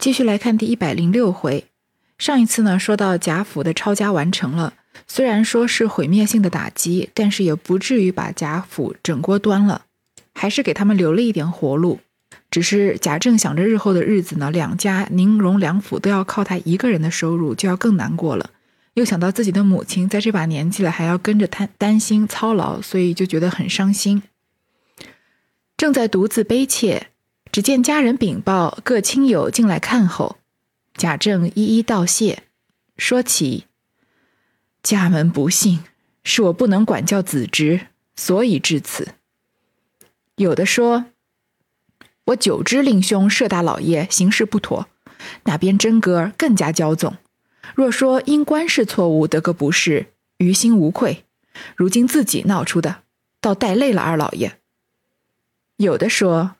继续来看第一百零六回。上一次呢，说到贾府的抄家完成了，虽然说是毁灭性的打击，但是也不至于把贾府整锅端了，还是给他们留了一点活路。只是贾政想着日后的日子呢，两家宁荣两府都要靠他一个人的收入，就要更难过了。又想到自己的母亲在这把年纪了，还要跟着担担心操劳，所以就觉得很伤心。正在独自悲切。只见家人禀报各亲友进来看后，贾政一一道谢，说起家门不幸，是我不能管教子侄，所以至此。有的说，我久知令兄舍大老爷行事不妥，那边真哥更加骄纵。若说因官事错误得个不是，于心无愧。如今自己闹出的，倒带累了二老爷。有的说。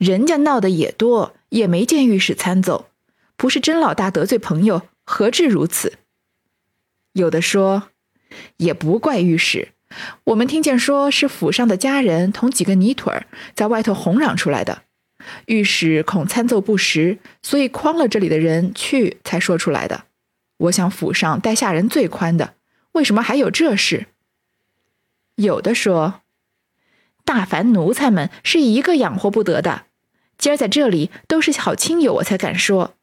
人家闹得也多，也没见御史参奏，不是甄老大得罪朋友，何至如此？有的说，也不怪御史，我们听见说是府上的家人同几个泥腿儿在外头哄嚷出来的，御史恐参奏不实，所以诓了这里的人去才说出来的。我想府上待下人最宽的，为什么还有这事？有的说，大凡奴才们是一个养活不得的。今儿在这里都是好亲友，我才敢说。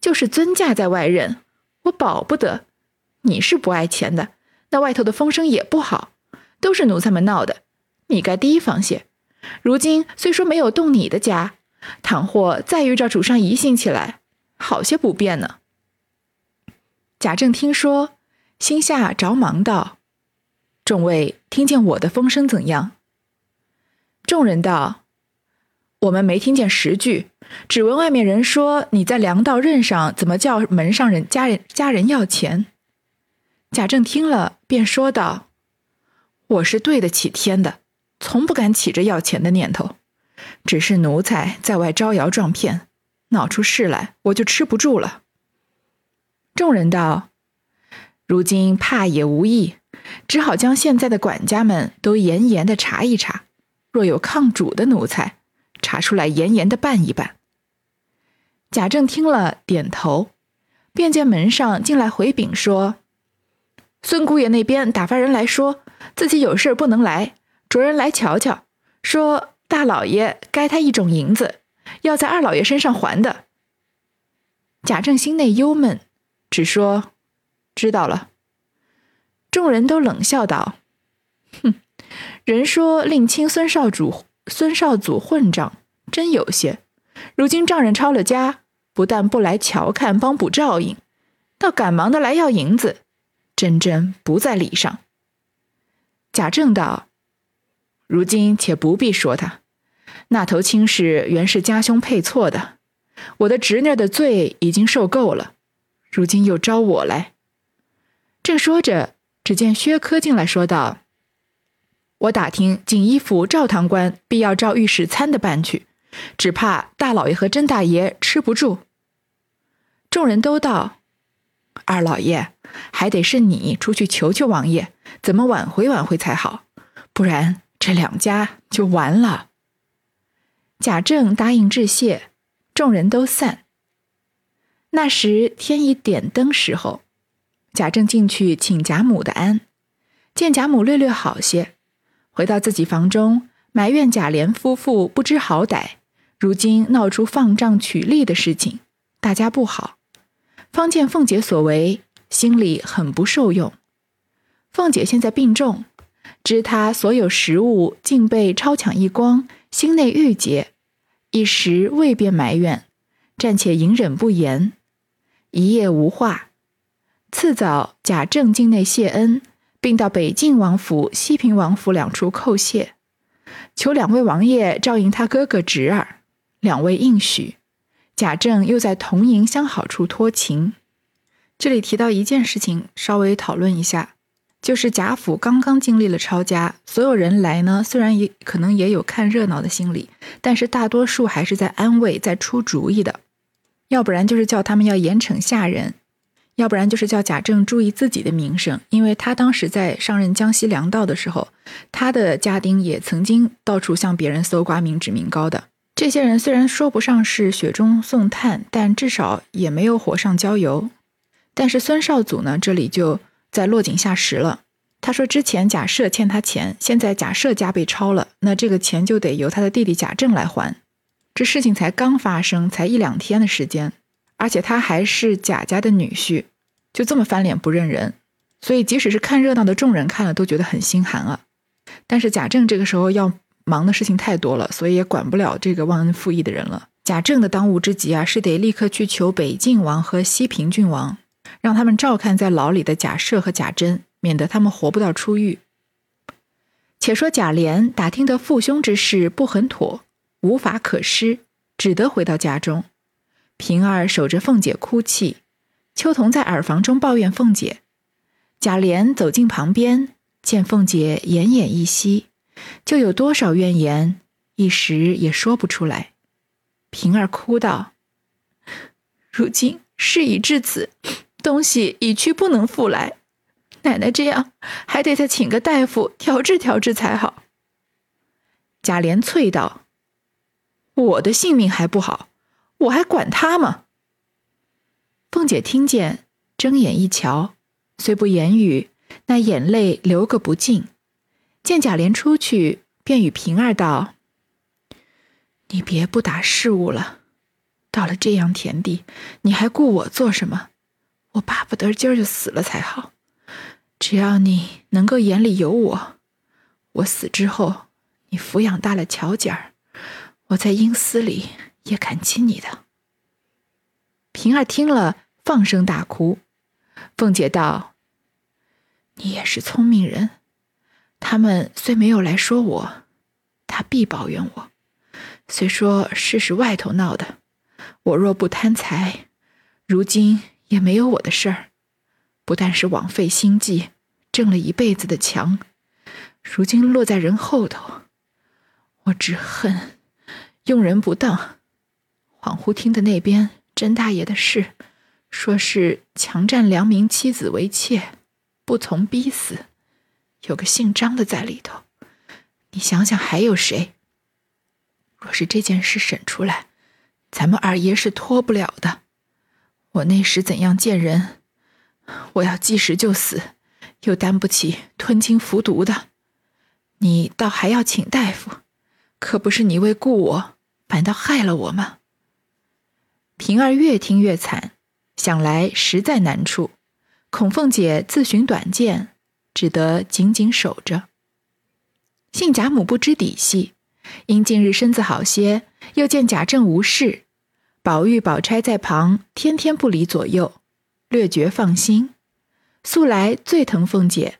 就是尊驾在外任，我保不得。你是不爱钱的，那外头的风声也不好，都是奴才们闹的。你该提防些。如今虽说没有动你的家，倘或再遇着主上疑心起来，好些不便呢。贾政听说，心下着忙道：“众位听见我的风声怎样？”众人道。我们没听见十句，只闻外面人说你在粮道任上怎么叫门上人家人家人要钱。贾政听了，便说道：“我是对得起天的，从不敢起着要钱的念头。只是奴才在外招摇撞骗，闹出事来，我就吃不住了。”众人道：“如今怕也无益，只好将现在的管家们都严严的查一查，若有抗主的奴才。”查出来，严严的办一办。贾政听了，点头，便见门上进来回禀说：“孙姑爷那边打发人来说，自己有事不能来，着人来瞧瞧，说大老爷该他一种银子，要在二老爷身上还的。”贾政心内忧闷，只说：“知道了。”众人都冷笑道：“哼，人说令亲孙少主。”孙少祖混账，真有些。如今丈人抄了家，不但不来瞧看帮补照应，倒赶忙的来要银子，真真不在理上。贾政道：“如今且不必说他，那头亲事原是家兄配错的，我的侄女的罪已经受够了，如今又招我来。”正说着，只见薛科进来说道。我打听锦衣府赵堂官必要照御史参的办去，只怕大老爷和甄大爷吃不住。众人都道：“二老爷还得是你出去求求王爷，怎么挽回挽回才好，不然这两家就完了。”贾政答应致谢，众人都散。那时天已点灯时候，贾政进去请贾母的安，见贾母略略好些。回到自己房中，埋怨贾琏夫妇不知好歹，如今闹出放账取利的事情，大家不好。方见凤姐所为，心里很不受用。凤姐现在病重，知她所有食物竟被抄抢一光，心内郁结，一时未便埋怨，暂且隐忍不言，一夜无话。次早，贾政境内谢恩。并到北静王府、西平王府两处叩谢，求两位王爷照应他哥哥侄儿。两位应许。贾政又在同营相好处托情。这里提到一件事情，稍微讨论一下，就是贾府刚刚经历了抄家，所有人来呢，虽然也可能也有看热闹的心理，但是大多数还是在安慰、在出主意的，要不然就是叫他们要严惩下人。要不然就是叫贾政注意自己的名声，因为他当时在上任江西粮道的时候，他的家丁也曾经到处向别人搜刮民脂民膏的。这些人虽然说不上是雪中送炭，但至少也没有火上浇油。但是孙少祖呢，这里就在落井下石了。他说：“之前贾赦欠他钱，现在贾赦家被抄了，那这个钱就得由他的弟弟贾政来还。这事情才刚发生，才一两天的时间，而且他还是贾家的女婿，就这么翻脸不认人。所以，即使是看热闹的众人看了都觉得很心寒啊。但是贾政这个时候要。”忙的事情太多了，所以也管不了这个忘恩负义的人了。贾政的当务之急啊，是得立刻去求北晋王和西平郡王，让他们照看在牢里的贾赦和贾珍，免得他们活不到出狱。且说贾琏打听得父兄之事不很妥，无法可施，只得回到家中。平儿守着凤姐哭泣，秋桐在耳房中抱怨凤姐。贾琏走进旁边，见凤姐奄奄一息。就有多少怨言，一时也说不出来。平儿哭道：“如今事已至此，东西已去不能复来，奶奶这样还得再请个大夫调治调治才好。”贾琏啐道：“我的性命还不好，我还管他吗？”凤姐听见，睁眼一瞧，虽不言语，那眼泪流个不尽。见贾琏出去，便与平儿道：“你别不打事务了。到了这样田地，你还顾我做什么？我巴不得今儿就死了才好。只要你能够眼里有我，我死之后，你抚养大了乔姐儿，我在阴司里也感激你的。”平儿听了，放声大哭。凤姐道：“你也是聪明人。”他们虽没有来说我，他必抱怨我。虽说事是外头闹的，我若不贪财，如今也没有我的事儿。不但是枉费心计，挣了一辈子的强，如今落在人后头，我只恨用人不当。恍惚听的那边甄大爷的事，说是强占良民妻子为妾，不从逼死。有个姓张的在里头，你想想还有谁？若是这件事审出来，咱们二爷是脱不了的。我那时怎样见人？我要即时就死，又担不起吞金服毒的。你倒还要请大夫，可不是你为顾我，反倒害了我吗？平儿越听越惨，想来实在难处，孔凤姐自寻短见。只得紧紧守着。幸贾母不知底细，因近日身子好些，又见贾政无事，宝玉、宝钗在旁，天天不离左右，略觉放心。素来最疼凤姐，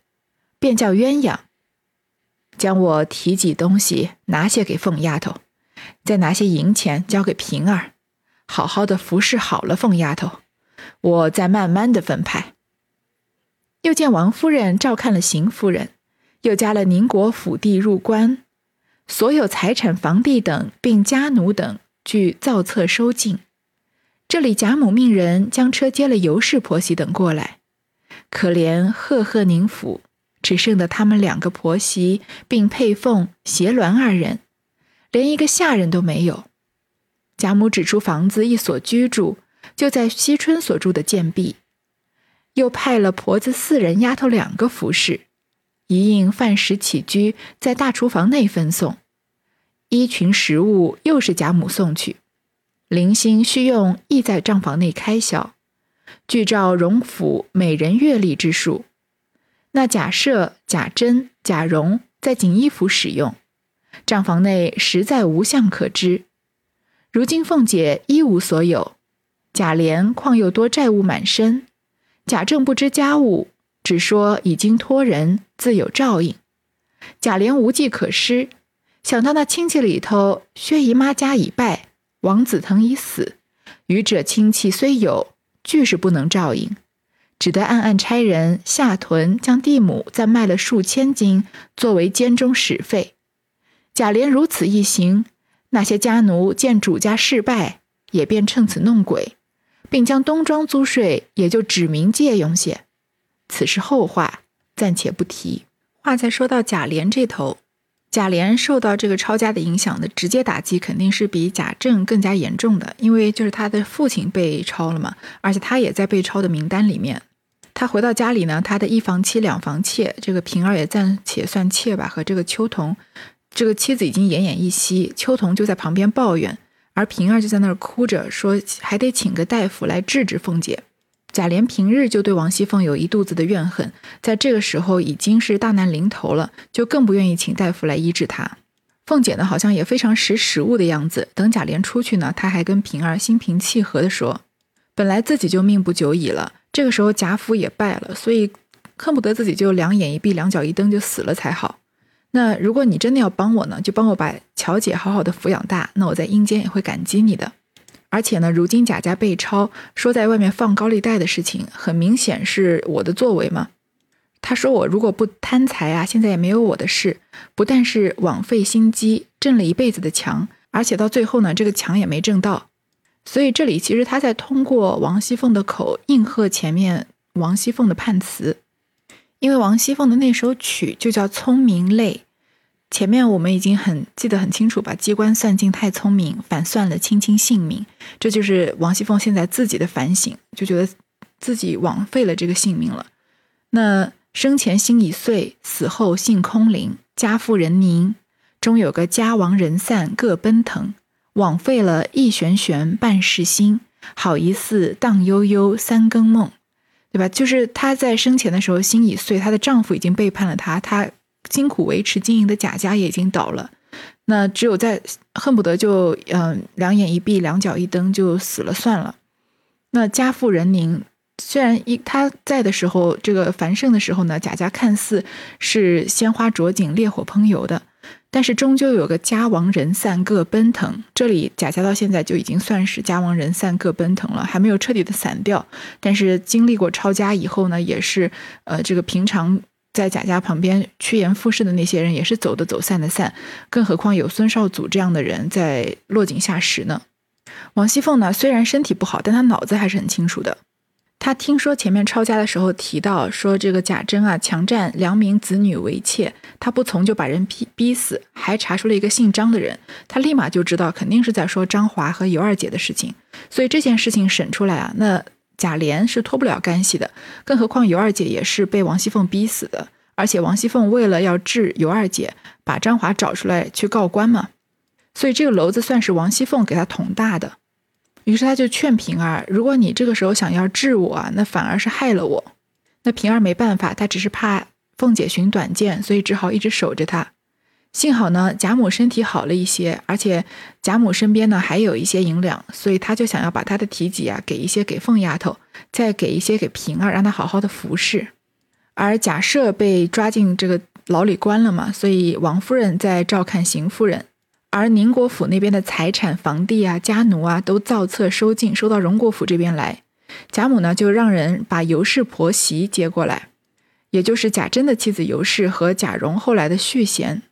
便叫鸳鸯将我提几东西拿些给凤丫头，再拿些银钱交给平儿，好好的服侍好了凤丫头，我再慢慢的分派。又见王夫人照看了邢夫人，又加了宁国府地入关，所有财产、房地等，并家奴等，俱造册收进。这里贾母命人将车接了尤氏婆媳等过来。可怜赫赫宁府，只剩得他们两个婆媳，并配凤、斜鸾二人，连一个下人都没有。贾母指出房子一所居住，就在惜春所住的贱婢。又派了婆子四人、丫头两个服侍，一应饭食起居在大厨房内分送，衣裙食物又是贾母送去，零星需用亦在账房内开销，据照荣府每人月例之数。那贾赦、贾珍、贾蓉在锦衣府使用，账房内实在无相可知。如今凤姐一无所有，贾琏况又多债务满身。贾政不知家务，只说已经托人，自有照应。贾琏无计可施，想到那亲戚里头，薛姨妈家已败，王子腾已死，余者亲戚虽有，俱是不能照应，只得暗暗差人下屯将地亩再卖了数千金，作为监中使费。贾琏如此一行，那些家奴见主家事败，也便趁此弄鬼。并将东庄租税也就指明借用些，此事后话暂且不提。话再说到贾琏这头，贾琏受到这个抄家的影响的直接打击，肯定是比贾政更加严重的，因为就是他的父亲被抄了嘛，而且他也在被抄的名单里面。他回到家里呢，他的一房妻两房妾，这个平儿也暂且算妾吧，和这个秋桐，这个妻子已经奄奄一息，秋桐就在旁边抱怨，而平儿就在那儿哭着说，还得请个大夫来治治凤姐。贾琏平日就对王熙凤有一肚子的怨恨，在这个时候已经是大难临头了，就更不愿意请大夫来医治她。凤姐呢，好像也非常识时务的样子。等贾琏出去呢，她还跟平儿心平气和地说：“本来自己就命不久矣了，这个时候贾府也败了，所以恨不得自己就两眼一闭，两脚一蹬就死了才好。那如果你真的要帮我呢，就帮我把乔姐好好的抚养大，那我在阴间也会感激你的。”而且呢，如今贾家被抄，说在外面放高利贷的事情，很明显是我的作为嘛。他说我如果不贪财啊，现在也没有我的事。不但是枉费心机，挣了一辈子的强，而且到最后呢，这个强也没挣到。所以这里其实他在通过王熙凤的口应和前面王熙凤的判词，因为王熙凤的那首曲就叫《聪明泪》。前面我们已经很记得很清楚，把机关算尽太聪明，反算了卿卿性命。这就是王熙凤现在自己的反省，就觉得自己枉费了这个性命了。那生前心已碎，死后性空灵，家富人宁，终有个家亡人散各奔腾，枉费了一悬悬半世心，好一似荡悠悠三更梦，对吧？就是她在生前的时候心已碎，她的丈夫已经背叛了她，她。辛苦维持经营的贾家也已经倒了，那只有在恨不得就嗯两眼一闭两脚一蹬就死了算了。那家富人宁，虽然一他在的时候，这个繁盛的时候呢，贾家看似是鲜花着锦、烈火烹油的，但是终究有个家亡人散各奔腾。这里贾家到现在就已经算是家亡人散各奔腾了，还没有彻底的散掉。但是经历过抄家以后呢，也是呃这个平常。在贾家旁边趋炎附势的那些人也是走的走，散的散，更何况有孙绍祖这样的人在落井下石呢？王熙凤呢，虽然身体不好，但她脑子还是很清楚的。他听说前面抄家的时候提到说这个贾珍啊强占良民子女为妾，他不从就把人逼逼死，还查出了一个姓张的人，他立马就知道肯定是在说张华和尤二姐的事情，所以这件事情审出来啊，那。贾琏是脱不了干系的，更何况尤二姐也是被王熙凤逼死的，而且王熙凤为了要治尤二姐，把张华找出来去告官嘛，所以这个篓子算是王熙凤给他捅大的。于是他就劝平儿，如果你这个时候想要治我，那反而是害了我。那平儿没办法，她只是怕凤姐寻短见，所以只好一直守着她。幸好呢，贾母身体好了一些，而且贾母身边呢还有一些银两，所以他就想要把她的提己啊给一些给凤丫头，再给一些给平儿，让她好好的服侍。而贾赦被抓进这个牢里关了嘛，所以王夫人在照看邢夫人，而宁国府那边的财产、房地啊、家奴啊都造册收进，收到荣国府这边来。贾母呢就让人把尤氏婆媳接过来，也就是贾珍的妻子尤氏和贾蓉后来的续弦。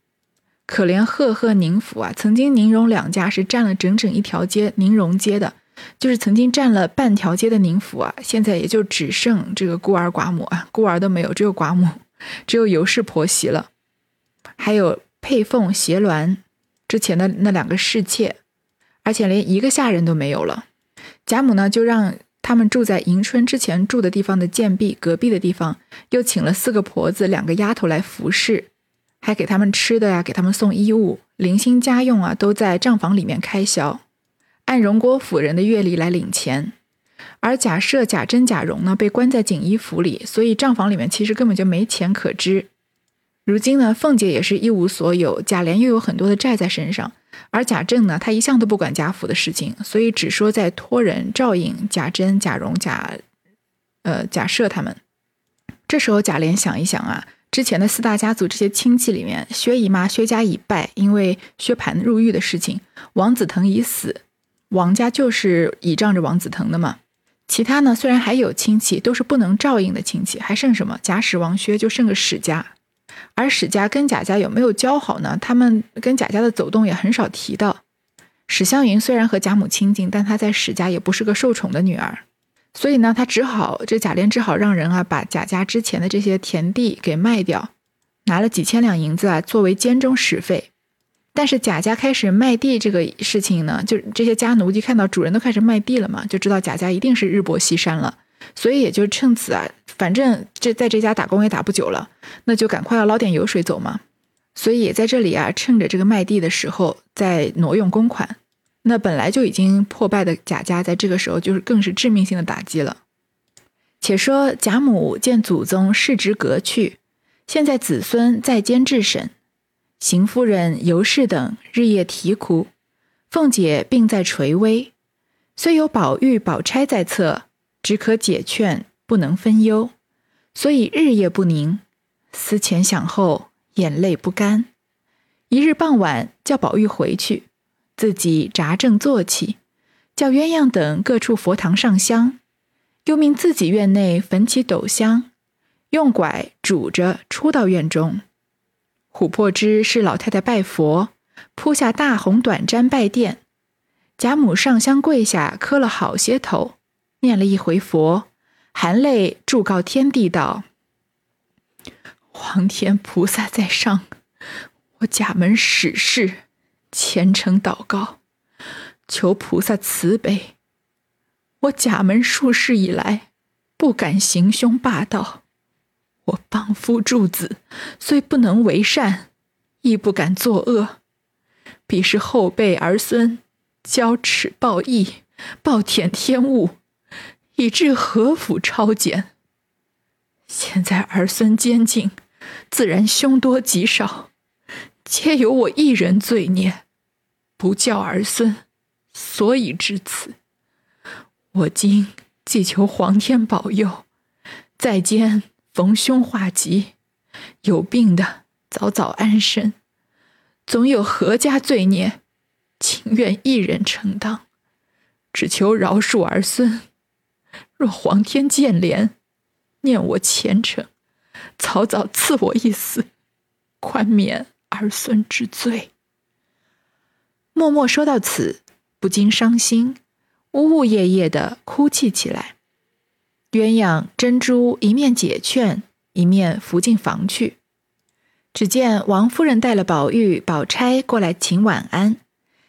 可怜赫赫宁府啊！曾经宁荣两家是占了整整一条街宁荣街的，就是曾经占了半条街的宁府啊，现在也就只剩这个孤儿寡母啊，孤儿都没有，只有寡母，只有尤氏婆媳了，还有配凤、斜鸾之前的那两个侍妾，而且连一个下人都没有了。贾母呢，就让他们住在迎春之前住的地方的贱婢隔壁的地方，又请了四个婆子、两个丫头来服侍。还给他们吃的呀，给他们送衣物，零星家用啊，都在账房里面开销，按荣国府人的月例来领钱。而贾赦、贾珍、贾蓉呢，被关在锦衣府里，所以账房里面其实根本就没钱可支。如今呢，凤姐也是一无所有，贾琏又有很多的债在身上，而贾政呢，他一向都不管贾府的事情，所以只说在托人照应贾珍、贾蓉、贾呃贾赦他们。这时候贾琏想一想啊。之前的四大家族这些亲戚里面，薛姨妈薛家已败，因为薛蟠入狱的事情；王子腾已死，王家就是倚仗着王子腾的嘛。其他呢，虽然还有亲戚，都是不能照应的亲戚，还剩什么？贾史王薛就剩个史家，而史家跟贾家有没有交好呢？他们跟贾家的走动也很少提到。史湘云虽然和贾母亲近，但她在史家也不是个受宠的女儿。所以呢，他只好这贾琏只好让人啊把贾家之前的这些田地给卖掉，拿了几千两银子啊，作为监中使费。但是贾家开始卖地这个事情呢，就这些家奴就看到主人都开始卖地了嘛，就知道贾家一定是日薄西山了，所以也就趁此啊，反正这在这家打工也打不久了，那就赶快要捞点油水走嘛。所以也在这里啊，趁着这个卖地的时候再挪用公款，那本来就已经破败的贾家，在这个时候就是更是致命性的打击了。且说贾母见祖宗世职革去，现在子孙在监治审。邢夫人、尤氏等日夜啼哭，凤姐病在垂危，虽有宝玉、宝钗在侧，只可解劝，不能分忧，所以日夜不宁，思前想后，眼泪不干。一日傍晚，叫宝玉回去，自己扎正坐起，叫鸳鸯等各处佛堂上香，又命自己院内焚起斗香，用拐拄着出到院中。琥珀枝是老太太拜佛，铺下大红短毡拜殿。贾母上香跪下，磕了好些头，念了一回佛，含泪祝告天地道：“皇天菩萨在上，我贾门史氏虔诚祷告，求菩萨慈悲。我贾门数世以来，不敢行凶霸道。”我帮夫助子，虽不能为善，亦不敢作恶。必是后辈儿孙骄耻报义，暴殄天物，以致何府超检。现在儿孙监禁，自然凶多吉少，皆由我一人罪孽，不教儿孙，所以至此。我今既求皇天保佑，在监。逢凶化吉，有病的早早安身。总有何家罪孽，情愿一人承当。只求饶恕儿孙。若皇天见怜，念我虔诚，早早赐我一死，宽免儿孙之罪。默默说到此，不禁伤心，呜呜咽咽的哭泣起来。鸳鸯、珍珠一面解劝，一面扶进房去。只见王夫人带了宝玉、宝钗过来请晚安，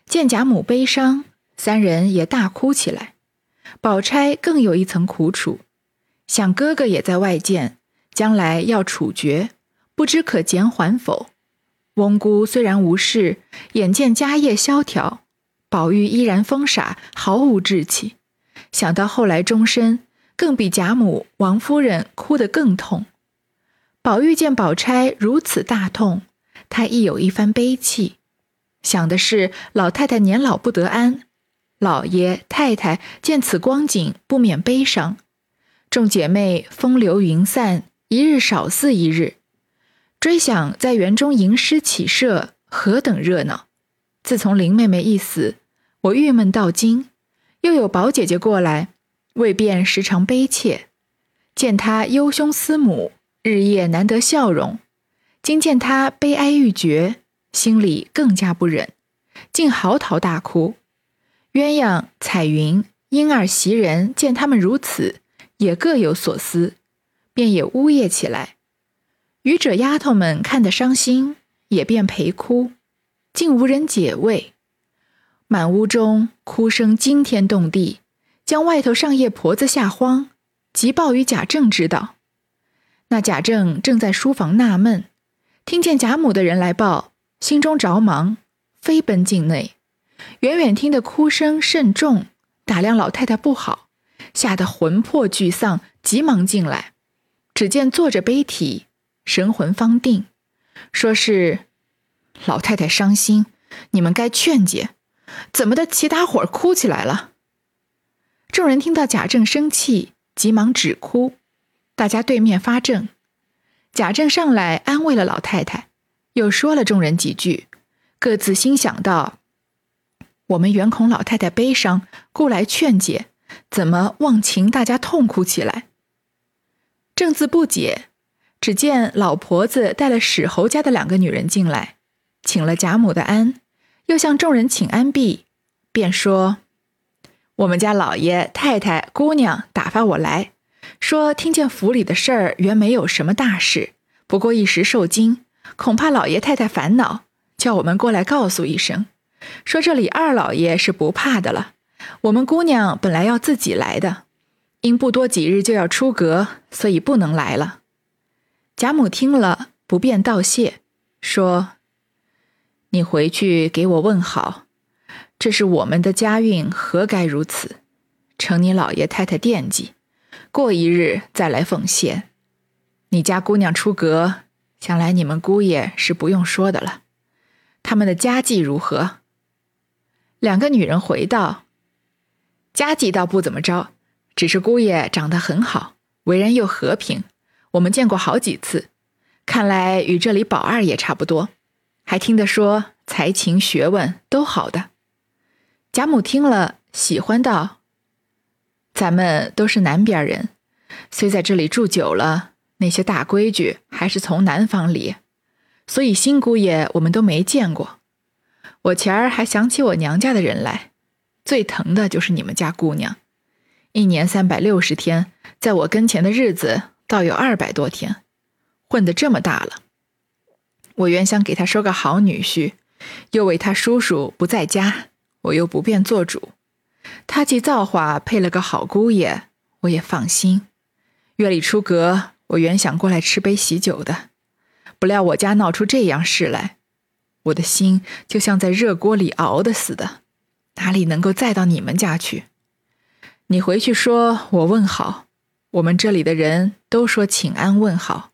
见贾母悲伤，三人也大哭起来。宝钗更有一层苦楚，想哥哥也在外见，将来要处决，不知可减缓否？翁姑虽然无事，眼见家业萧条，宝玉依然疯傻，毫无志气。想到后来终身。更比贾母、王夫人哭得更痛。宝玉见宝钗如此大痛，他亦有一番悲戚，想的是老太太年老不得安，老爷太太见此光景不免悲伤。众姐妹风流云散，一日少似一日。追想在园中吟诗起社，何等热闹！自从林妹妹一死，我郁闷到今，又有宝姐姐过来。未便时常悲切，见她忧兄思母，日夜难得笑容；今见她悲哀欲绝，心里更加不忍，竟嚎啕大哭。鸳鸯、彩云、莺儿、袭人见他们如此，也各有所思，便也呜咽起来。愚者丫头们看得伤心，也便陪哭，竟无人解慰。满屋中哭声惊天动地。将外头上夜婆子吓慌，急报与贾政知道。那贾政正在书房纳闷，听见贾母的人来报，心中着忙，飞奔进内。远远听得哭声甚重，打量老太太不好，吓得魂魄俱丧，急忙进来。只见坐着悲啼，神魂方定，说是老太太伤心，你们该劝解。怎么的，齐大伙儿哭起来了？众人听到贾政生气，急忙止哭。大家对面发怔。贾政上来安慰了老太太，又说了众人几句，各自心想到：我们原恐老太太悲伤，故来劝解，怎么忘情大家痛哭起来？正自不解，只见老婆子带了史侯家的两个女人进来，请了贾母的安，又向众人请安毕，便说。我们家老爷太太姑娘打发我来说，听见府里的事儿原没有什么大事，不过一时受惊，恐怕老爷太太烦恼，叫我们过来告诉一声，说这里二老爷是不怕的了。我们姑娘本来要自己来的，因不多几日就要出阁，所以不能来了。贾母听了，不便道谢，说：“你回去给我问好，这是我们的家运，何该如此？承你老爷太太惦记，过一日再来奉献。你家姑娘出阁。”想来你们姑爷是不用说的了，他们的家计如何？两个女人回道：“家计倒不怎么着，只是姑爷长得很好，为人又和平，我们见过好几次，看来与这里宝二爷差不多。还听得说才情学问都好的。”贾母听了，喜欢道：“咱们都是南边人，虽在这里住久了。”那些大规矩还是从南方里，所以新姑爷我们都没见过。我前儿还想起我娘家的人来，最疼的就是你们家姑娘。一年三百六十天，在我跟前的日子倒有二百多天，混得这么大了。我原想给他收个好女婿，又为他叔叔不在家，我又不便做主。他既造化配了个好姑爷，我也放心。月里出阁。我原想过来吃杯喜酒的，不料我家闹出这样事来，我的心就像在热锅里熬的似的，哪里能够再到你们家去？你回去说我问好，我们这里的人都说请安问好，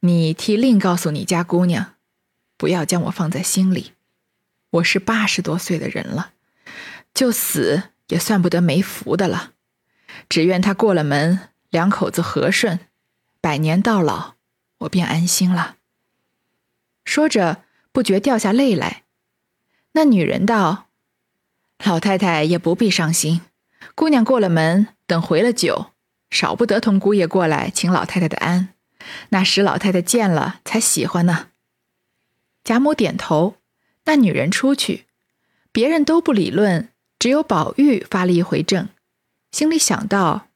你替另告诉你家姑娘，不要将我放在心里。我是八十多岁的人了，就死也算不得没福的了，只愿他过了门，两口子和顺。百年到老，我便安心了。说着，不觉掉下泪来。那女人道：“老太太也不必伤心，姑娘过了门，等回了酒，少不得同姑爷过来请老太太的安。那时老太太见了才喜欢呢。”贾母点头。那女人出去，别人都不理论，只有宝玉发了一回怔，心里想到。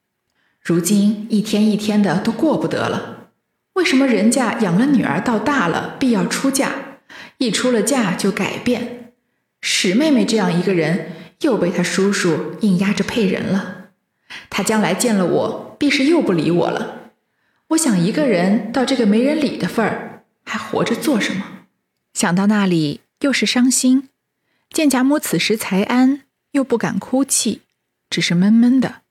如今一天一天的都过不得了，为什么人家养了女儿到大了必要出嫁，一出了嫁就改变？史妹妹这样一个人又被她叔叔硬压着配人了，她将来见了我必是又不理我了。我想一个人到这个没人理的份儿，还活着做什么？想到那里又是伤心，见贾母此时才安，又不敢哭泣，只是闷闷的。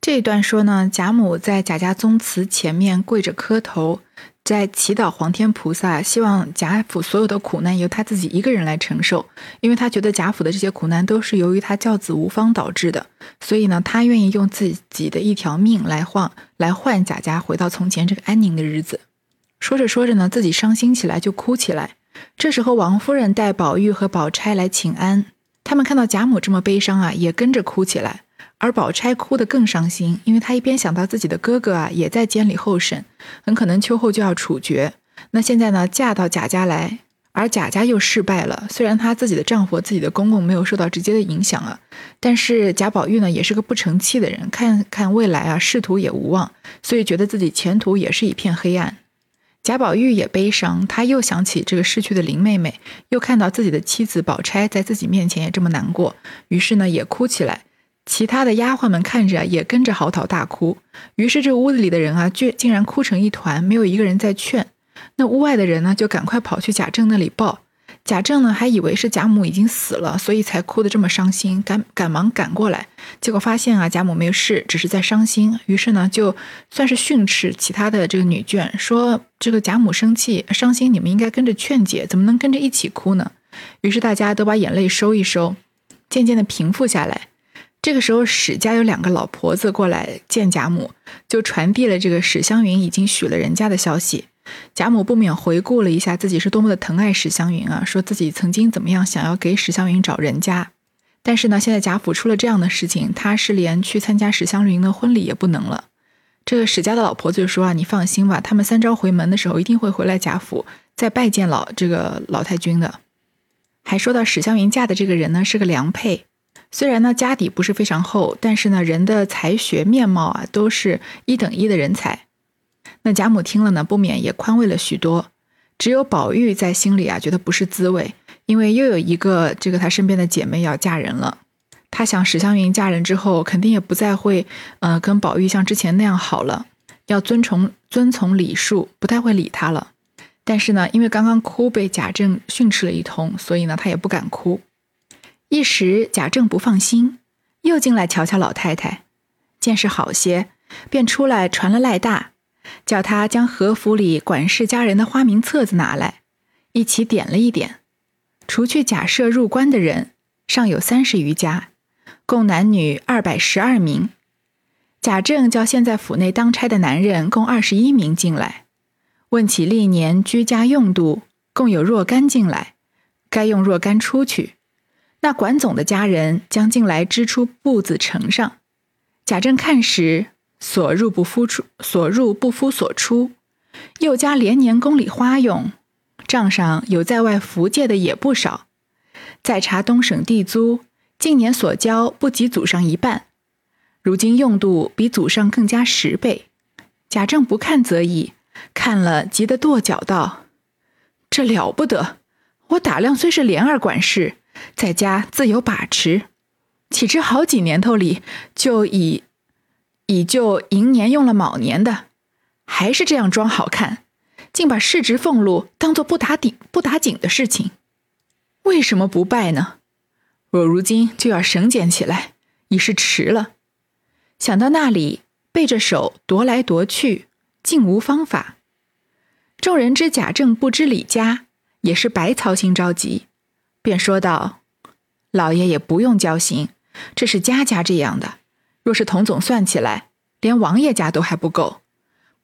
这段说呢，贾母在贾家宗祠前面跪着磕头，在祈祷皇天菩萨，希望贾府所有的苦难由他自己一个人来承受，因为他觉得贾府的这些苦难都是由于他教子无方导致的，所以呢，他愿意用自己的一条命来换，来换贾家回到从前这个安宁的日子。说着说着呢，自己伤心起来就哭起来。这时候王夫人带宝玉和宝钗来请安，他们看到贾母这么悲伤啊，也跟着哭起来。而宝钗哭得更伤心，因为她一边想到自己的哥哥啊也在监里候审，很可能秋后就要处决。那现在呢，嫁到贾家来，而贾家又失败了。虽然她自己的丈夫、自己的公公没有受到直接的影响啊，但是贾宝玉呢也是个不成器的人，看看未来啊，仕途也无望，所以觉得自己前途也是一片黑暗。贾宝玉也悲伤，他又想起这个逝去的林妹妹，又看到自己的妻子宝钗在自己面前也这么难过，于是呢也哭起来。其他的丫鬟们看着也跟着嚎啕大哭，于是这屋子里的人啊，竟竟然哭成一团，没有一个人在劝。那屋外的人呢，就赶快跑去贾政那里报。贾政呢，还以为是贾母已经死了，所以才哭得这么伤心，赶赶忙赶过来，结果发现啊，贾母没事，只是在伤心。于是呢，就算是训斥其他的这个女眷，说这个贾母生气伤心，你们应该跟着劝解，怎么能跟着一起哭呢？于是大家都把眼泪收一收，渐渐的平复下来。这个时候，史家有两个老婆子过来见贾母，就传递了这个史湘云已经许了人家的消息。贾母不免回顾了一下自己是多么的疼爱史湘云啊，说自己曾经怎么样想要给史湘云找人家，但是呢，现在贾府出了这样的事情，他是连去参加史湘云的婚礼也不能了。这个史家的老婆子就说啊，你放心吧，他们三朝回门的时候一定会回来贾府再拜见老这个老太君的。还说到史湘云嫁的这个人呢，是个良配。虽然呢家底不是非常厚，但是呢人的才学面貌啊都是一等一的人才。那贾母听了呢，不免也宽慰了许多。只有宝玉在心里啊觉得不是滋味，因为又有一个这个他身边的姐妹要嫁人了。他想史湘云嫁人之后，肯定也不再会呃跟宝玉像之前那样好了，要遵从遵从礼数，不太会理他了。但是呢，因为刚刚哭被贾政训斥了一通，所以呢他也不敢哭。一时贾政不放心，又进来瞧瞧老太太，见识好些，便出来传了赖大。叫他将和府里管事家人的花名册子拿来，一起点了一点。除去假设入关的人，尚有三十余家，共男女二百十二名。贾政叫现在府内当差的男人共二十一名进来，问起历年居家用度，共有若干进来，该用若干出去。那管总的家人将进来支出簿子呈上。贾政看时。所入不敷出，所入不敷所出，又加连年宫里花用，账上有在外福借的也不少。再查东省地租，近年所交不及祖上一半，如今用度比祖上更加十倍。贾政不看则已，看了急得跺脚道：“这了不得！我打量虽是莲儿管事，在家自有把持，岂知好几年头里就已已就寅年用了卯年的，还是这样装好看，竟把市值俸禄当做不打顶不打紧的事情，为什么不拜呢？我如今就要省俭起来，已是迟了。想到那里，背着手踱来踱去，竟无方法。众人知贾政不知李家，也是白操心着急，便说道：“老爷也不用交心，这是家家这样的。”若是童总算起来，连王爷家都还不够，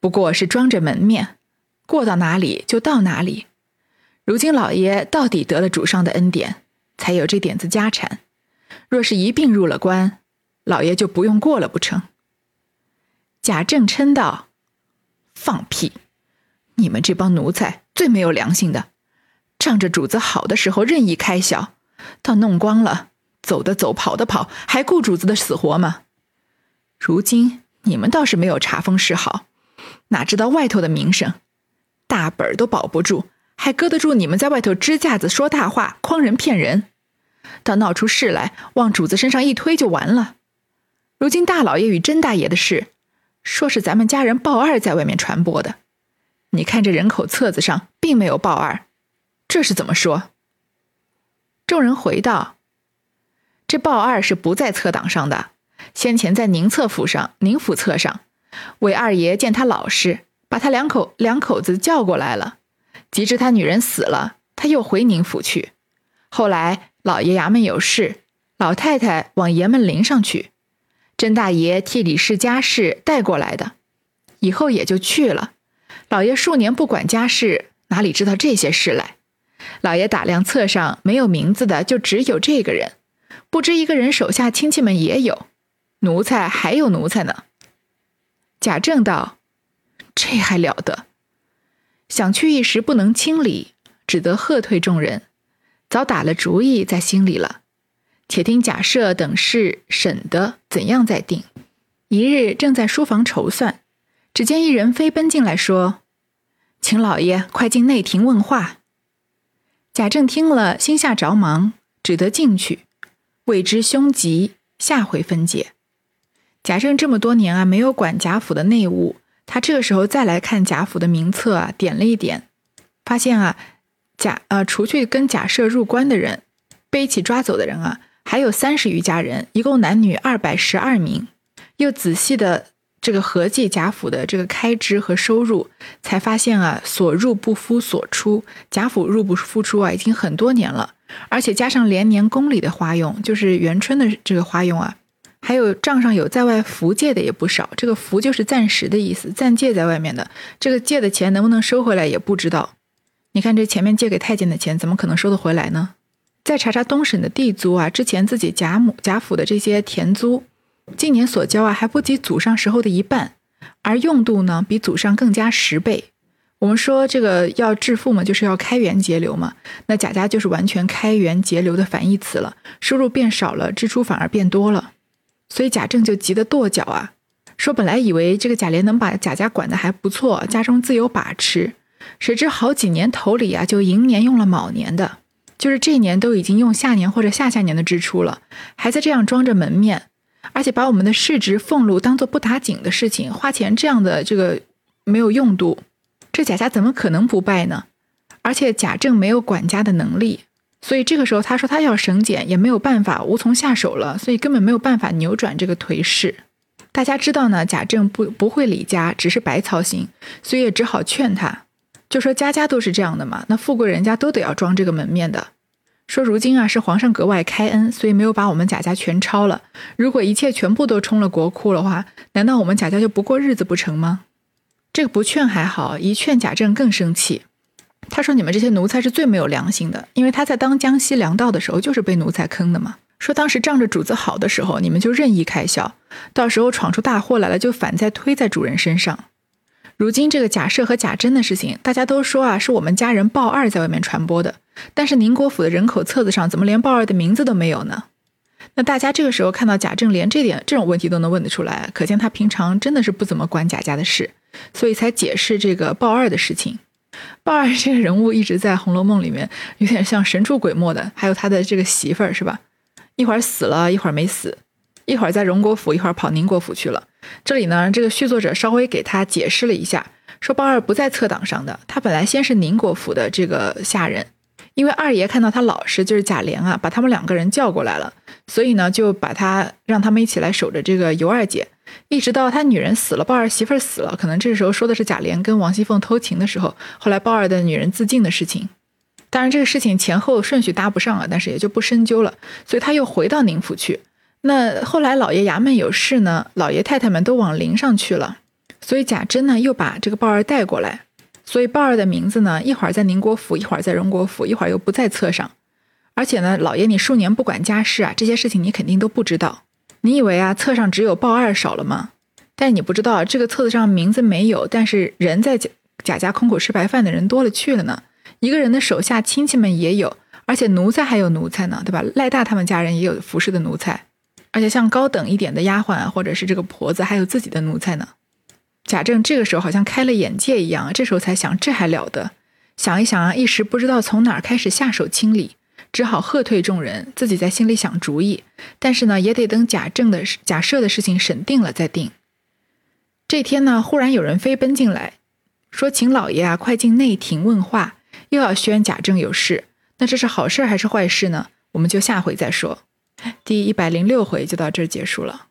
不过是装着门面，过到哪里就到哪里。如今老爷到底得了主上的恩典，才有这点子家产。若是一并入了关，老爷就不用过了不成？贾政嗔道：“放屁！你们这帮奴才最没有良心的，仗着主子好的时候任意开销，到弄光了，走的走，跑的跑，还顾主子的死活吗？”如今你们倒是没有查封示好，哪知道外头的名声，大本儿都保不住，还搁得住你们在外头支架子说大话、诓人骗人？到闹出事来，往主子身上一推就完了。如今大老爷与甄大爷的事，说是咱们家人鲍二在外面传播的，你看这人口册子上并没有鲍二，这是怎么说？众人回道：“这鲍二是不在册档上的。”先前在宁侧府上，宁府册上，韦二爷见他老实，把他两口两口子叫过来了。及至他女人死了，他又回宁府去。后来老爷衙门有事，老太太往爷们临上去，甄大爷替李氏家事带过来的，以后也就去了。老爷数年不管家事，哪里知道这些事来？老爷打量册上没有名字的，就只有这个人，不知一个人手下亲戚们也有。奴才还有奴才呢。贾政道：“这还了得！想去一时不能清理，只得喝退众人。早打了主意在心里了。且听贾赦等事审的怎样再定。”一日正在书房筹算，只见一人飞奔进来，说：“请老爷快进内廷问话。”贾政听了，心下着忙，只得进去。未知凶吉，下回分解。贾政这么多年啊，没有管贾府的内务。他这个时候再来看贾府的名册啊，点了一点，发现啊，贾呃，除去跟贾赦入关的人，被一起抓走的人啊，还有三十余家人，一共男女二百十二名。又仔细的这个合计贾府的这个开支和收入，才发现啊，所入不敷所出，贾府入不敷出啊，已经很多年了。而且加上连年宫里的花用，就是元春的这个花用啊。还有账上有在外服借的也不少，这个服就是暂时的意思，暂借在外面的。这个借的钱能不能收回来也不知道。你看这前面借给太监的钱，怎么可能收得回来呢？再查查东省的地租啊，之前自己贾母贾府的这些田租，今年所交啊还不及祖上时候的一半，而用度呢比祖上更加十倍。我们说这个要致富嘛，就是要开源节流嘛。那贾家就是完全开源节流的反义词了，收入变少了，支出反而变多了。所以贾政就急得跺脚啊，说本来以为这个贾琏能把贾家管得还不错，家中自有把持，谁知好几年头里啊，就寅年用了卯年的，就是这年都已经用下年或者下下年的支出了，还在这样装着门面，而且把我们的市值俸禄当做不打紧的事情，花钱这样的这个没有用度，这贾家怎么可能不败呢？而且贾政没有管家的能力，所以这个时候他说他要省俭也没有办法，无从下手了，所以根本没有办法扭转这个颓势。大家知道呢，贾政不不会理家，只是白操心，所以也只好劝他，就说家家都是这样的嘛，那富贵人家都得要装这个门面的。说如今啊是皇上格外开恩，所以没有把我们贾家全抄了。如果一切全部都充了国库的话，难道我们贾家就不过日子不成吗？这个不劝还好，一劝贾政更生气。他说：“你们这些奴才是最没有良心的，因为他在当江西粮道的时候就是被奴才坑的嘛。说当时仗着主子好的时候，你们就任意开销，到时候闯出大祸来了，就反再推在主人身上。如今这个贾赦和贾珍的事情，大家都说啊，是我们家人鲍二在外面传播的，但是宁国府的人口册子上怎么连鲍二的名字都没有呢？那大家这个时候看到贾政连这点这种问题都能问得出来，可见他平常真的是不怎么管贾家的事，所以才解释这个鲍二的事情。”鲍二这个人物一直在《红楼梦》里面有点像神出鬼没的，还有他的这个媳妇儿是吧？一会儿死了，一会儿没死，一会儿在荣国府，一会儿跑宁国府去了。这里呢，这个续作者稍微给他解释了一下，说鲍二不在侧档上的，他本来先是宁国府的这个下人，因为二爷看到他老实，就是贾琏啊，把他们两个人叫过来了，所以呢，就把他让他们一起来守着这个尤二姐。一直到他女人死了，鲍二媳妇儿死了，可能这时候说的是贾琏跟王熙凤偷情的时候，后来鲍二的女人自尽的事情。当然这个事情前后顺序搭不上了，但是也就不深究了。所以他又回到宁府去。那后来老爷衙门有事呢，老爷太太们都往陵上去了，所以贾珍呢又把这个鲍二带过来。所以鲍二的名字呢，一会儿在宁国府，一会儿在荣国府，一会儿又不在册上。而且呢，老爷你数年不管家事啊，这些事情你肯定都不知道。你以为啊，册上只有鲍二少了吗？但你不知道，这个册子上名字没有，但是人在贾贾家空口吃白饭的人多了去了呢。一个人的手下亲戚们也有，而且奴才还有奴才呢，对吧？赖大他们家人也有服侍的奴才，而且像高等一点的丫鬟，或者是这个婆子，还有自己的奴才呢。贾政这个时候好像开了眼界一样，这时候才想，这还了得？想一想啊，一时不知道从哪儿开始下手清理。只好喝退众人，自己在心里想主意。但是呢，也得等贾政的假设的事情审定了再定。这天呢，忽然有人飞奔进来，说：“请老爷啊，快进内廷问话，又要宣贾政有事。”那这是好事还是坏事呢？我们就下回再说。第一百零六回就到这儿结束了。